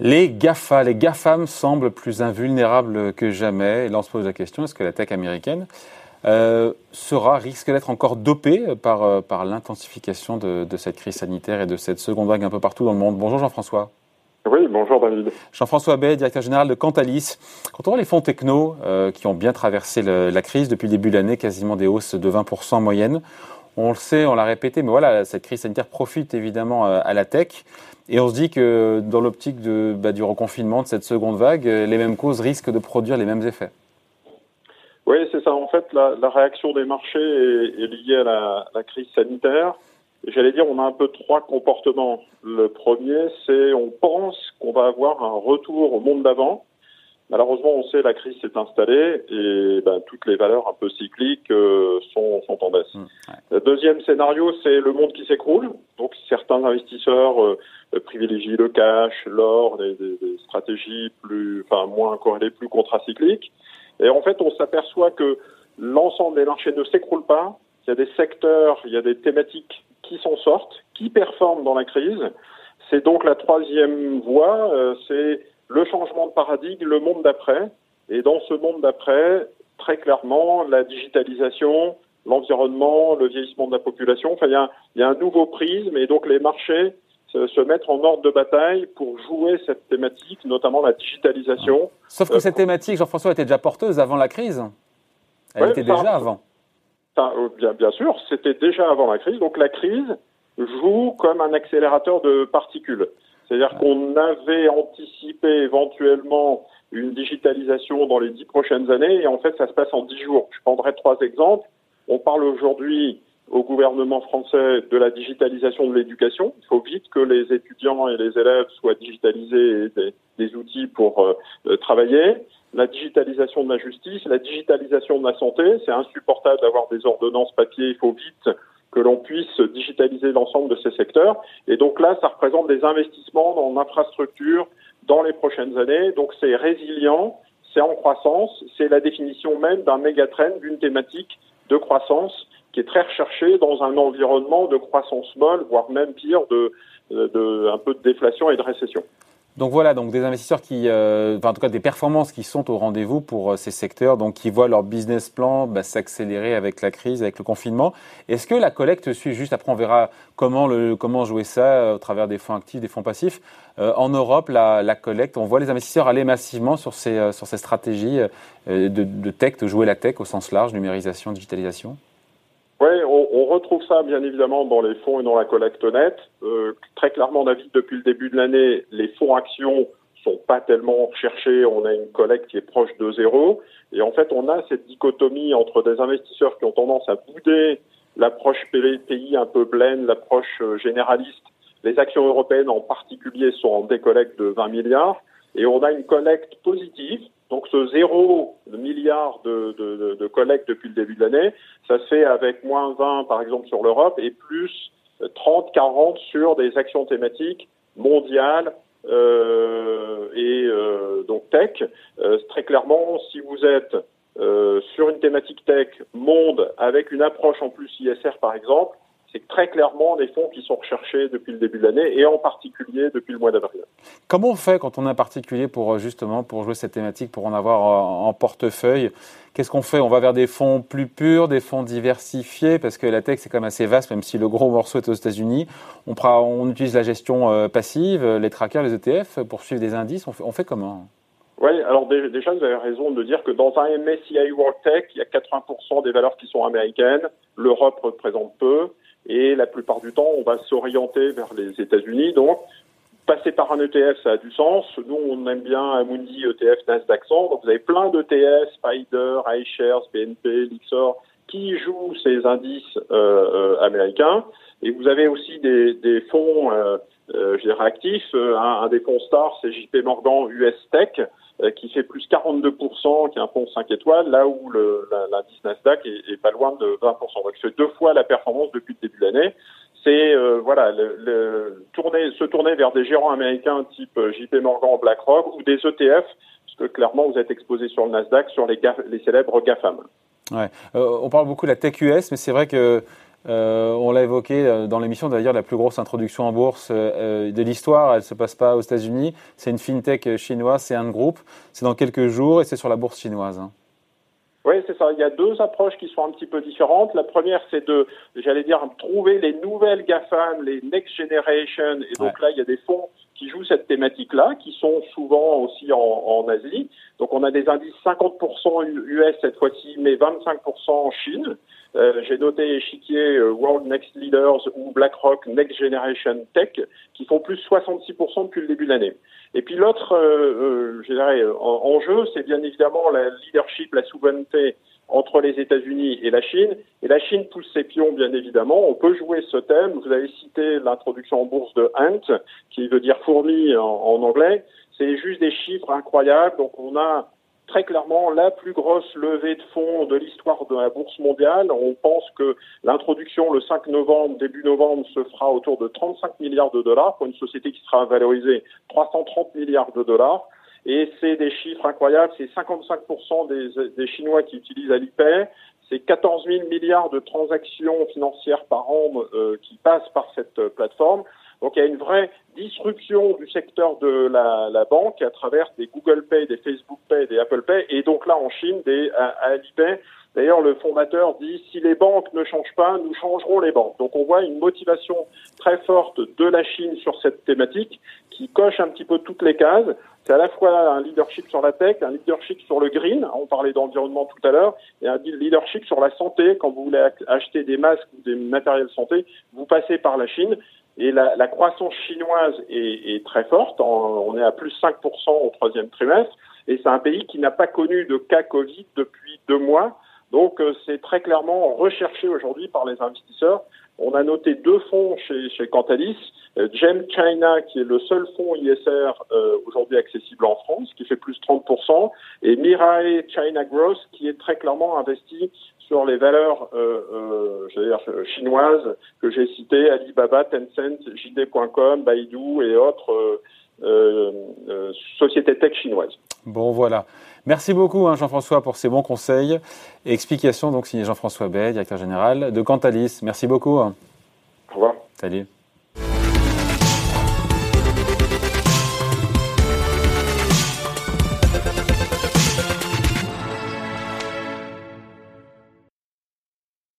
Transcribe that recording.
Les GAFA, les GAFAM semblent plus invulnérables que jamais. Et là, on se pose la question, est-ce que la tech américaine euh, sera, risque d'être encore dopée par, euh, par l'intensification de, cette crise sanitaire et de cette seconde vague un peu partout dans le monde? Bonjour Jean-François. Oui, bonjour David. Jean-François Bay, directeur général de Cantalis. Quand on voit les fonds techno euh, qui ont bien traversé la crise depuis le début de l'année, quasiment des hausses de 20% en moyenne, on le sait, on l'a répété, mais voilà, cette crise sanitaire profite évidemment à la tech. Et on se dit que dans l'optique bah, du reconfinement, de cette seconde vague, les mêmes causes risquent de produire les mêmes effets. Oui, c'est ça. En fait, la, réaction des marchés est, liée à la, crise sanitaire. J'allais dire, on a un peu trois comportements. Le premier, c'est on pense qu'on va avoir un retour au monde d'avant. Malheureusement, on sait la crise s'est installée et ben, toutes les valeurs un peu cycliques euh, sont, sont en baisse. Mmh, le deuxième scénario, c'est le monde qui s'écroule. Donc certains investisseurs euh, privilégient le cash, l'or, des, des, stratégies plus, enfin moins corrélées, plus contracycliques. Et en fait, on s'aperçoit que l'ensemble des marchés ne s'écroule pas. Il y a des secteurs, il y a des thématiques qui s'en sortent, qui performent dans la crise. C'est donc la troisième voie, euh, c'est le changement de paradigme, le monde d'après. Et dans ce monde d'après, très clairement, la digitalisation, l'environnement, le vieillissement de la population, enfin, il y a, il y a un nouveau prisme et donc les marchés se, se, mettre en ordre de bataille pour jouer cette thématique, notamment la digitalisation. Sauf que euh, cette thématique, Jean-François, était déjà porteuse avant la crise. Elle était déjà avant. Euh, bien, bien sûr, c'était déjà avant la crise. Donc la crise joue comme un accélérateur de particules. C'est-à-dire qu'on avait anticipé éventuellement une digitalisation dans les dix prochaines années et en fait ça se passe en dix jours. Je prendrai trois exemples. On parle aujourd'hui au gouvernement français de la digitalisation de l'éducation. Il faut vite que les étudiants et les élèves soient digitalisés et des, des outils pour euh, travailler. La digitalisation de la justice, la digitalisation de la santé, c'est insupportable d'avoir des ordonnances papier. Il faut vite que l'on puisse digitaliser l'ensemble de ces secteurs. Et donc là, ça représente des investissements dans l'infrastructure dans les prochaines années. Donc c'est résilient, c'est en croissance, c'est la définition même d'un mégatrend, d'une thématique de croissance qui est très recherchée dans un environnement de croissance molle, voire même pire, de, de un peu de déflation et de récession. Donc voilà, donc des investisseurs qui, euh, enfin, en tout cas des performances qui sont au rendez-vous pour euh, ces secteurs, donc qui voient leur business plan bah, s'accélérer avec la crise, avec le confinement. Est-ce que la collecte suit juste après On verra comment le comment jouer ça euh, au travers des fonds actifs, des fonds passifs. en Europe, la, la, collecte, on voit les investisseurs aller massivement sur ces sur ces stratégies de, de tech, de jouer la tech au sens large, numérisation, digitalisation. Oui, on, on, retrouve ça bien évidemment dans les fonds et dans la collecte nette. Euh, très clairement, David, depuis le début de l'année, les fonds actions sont pas tellement recherchés. On a une collecte qui est proche de zéro. Et en fait, on a cette dichotomie entre des investisseurs qui ont tendance à bouder l'approche pays un peu blend, l'approche euh, généraliste. Les actions européennes en particulier sont en décollecte de 20 milliards. Et on a une collecte positive donc ce zéro milliard de, de, de, collecte depuis le début de l'année, ça se fait avec moins 20 par exemple sur l'Europe et plus 30, 40 sur des actions thématiques mondiales euh, et euh, donc tech. Euh, très clairement, si vous êtes euh, sur une thématique tech monde avec une approche en plus ISR par exemple, c'est très clairement des fonds qui sont recherchés depuis le début de l'année et en particulier depuis le mois d'avril. Comment on fait quand on est un particulier pour euh, justement pour jouer cette thématique, pour en avoir en portefeuille? Qu'est-ce qu'on fait? On va vers des fonds plus purs, des fonds diversifiés, parce que la tech c'est quand même assez vaste, même si le gros morceau est aux États-Unis. On, on utilise la gestion euh, passive, les trackers, les ETF pour suivre des indices. On fait, on fait comment? Oui, alors déjà, vous avez raison de dire que dans un MSCI World Tech, il y a 80% des valeurs qui sont américaines, l'Europe représente peu, et la plupart du temps, on va s'orienter vers les États-Unis. Donc, passer par un ETF, ça a du sens. Nous, on aime bien Amundi, ETF, Nasdaq 100. Donc, vous avez plein d'ETF, Spider, iShares, BNP, Lixor, qui jouent ces indices euh, euh, américains. Et vous avez aussi des, des fonds, euh je dirais, actifs. Un, un, des fonds stars, c'est JP Morgan US Tech. Euh, qui fait plus 42%, qui est un fonds 5 étoiles, là où l'indice Nasdaq est, pas loin de 20%. Donc c'est deux fois la performance depuis le début de l'année. C'est euh, voilà, le, se tourner vers des gérants américains type euh, JP Morgan, BlackRock ou des ETF, parce que clairement vous êtes exposé sur le Nasdaq sur les, célèbres GAFAM. Ouais. Euh, on parle beaucoup de la tech US, mais c'est vrai que Euh, on l'a évoqué euh, dans l'émission, d'ailleurs, la plus grosse introduction en bourse euh, de l'histoire, elle ne se passe pas aux États-Unis. C'est une fintech chinoise, c'est un groupe. C'est dans quelques jours et c'est sur la bourse chinoise. Hein. Oui, c'est ça. Il y a deux approches qui sont un petit peu différentes. La première, c'est de, j'allais dire, trouver les nouvelles GAFAM, les next generation. Et donc là, il y a des fonds qui jouent cette thématique-là, qui sont souvent aussi en, en, Asie. Donc on a des indices 50% US cette fois-ci, mais 25% en Chine. Euh, J'ai noté échiquier euh, World Next Leaders ou BlackRock Next Generation Tech, qui font plus 66% depuis le début de l'année. Et puis l'autre, euh, euh dirais, enjeu, c'est bien évidemment la leadership, la souveraineté entre les États-Unis et la Chine. Et la Chine pousse ses pions, bien évidemment. On peut jouer ce thème. Vous avez cité l'introduction en bourse de Ant, qui veut dire fourmi en, en anglais. C'est juste des chiffres incroyables. Donc on a très clairement la plus grosse levée de fonds de l'histoire de la bourse mondiale. On pense que l'introduction le 5 novembre, début novembre, se fera autour de 35 milliards de dollars pour une société qui sera valorisée 330 milliards de dollars. Et c'est des chiffres incroyables. C'est 55% des, des Chinois qui utilisent Alipay. C'est 14 000 milliards de transactions financières par an euh, qui passent par cette plateforme. Donc il y a une vraie disruption du secteur de la, la, banque à travers des Google Pay, des Facebook Pay, des Apple Pay, et donc là en Chine des Alipay. D'ailleurs, le fondateur dit si les banques ne changent pas, nous changerons les banques. Donc on voit une motivation très forte de la Chine sur cette thématique qui coche un petit peu toutes les cases. C'est à la fois un leadership sur la tech, un leadership sur le green, on parlait d'environnement tout à l'heure, et un leadership sur la santé. Quand vous voulez acheter des masques ou des matériels santé, vous passez par la Chine. Et la, la croissance chinoise est, est très forte. on est à plus 5% au troisième trimestre. Et c'est un pays qui n'a pas connu de cas Covid depuis deux mois. Donc euh, c'est très clairement recherché aujourd'hui par les investisseurs. On a noté deux fonds chez, chez Cantalis, euh, Gem China qui est le seul fonds ISR euh, aujourd'hui accessible en France, qui fait plus 30%, et Mirae China Growth qui est très clairement investi sur les valeurs euh, euh, dire, chinoises que j'ai citées, Alibaba, Tencent, JD.com, Baidu et autres euh, sociétés tech chinoises. Bon, voilà. Merci beaucoup hein, Jean-François pour ces bons conseils et explications. Donc signé Jean-François Bay, directeur général de Cantalis. Merci beaucoup. Au revoir. Salut.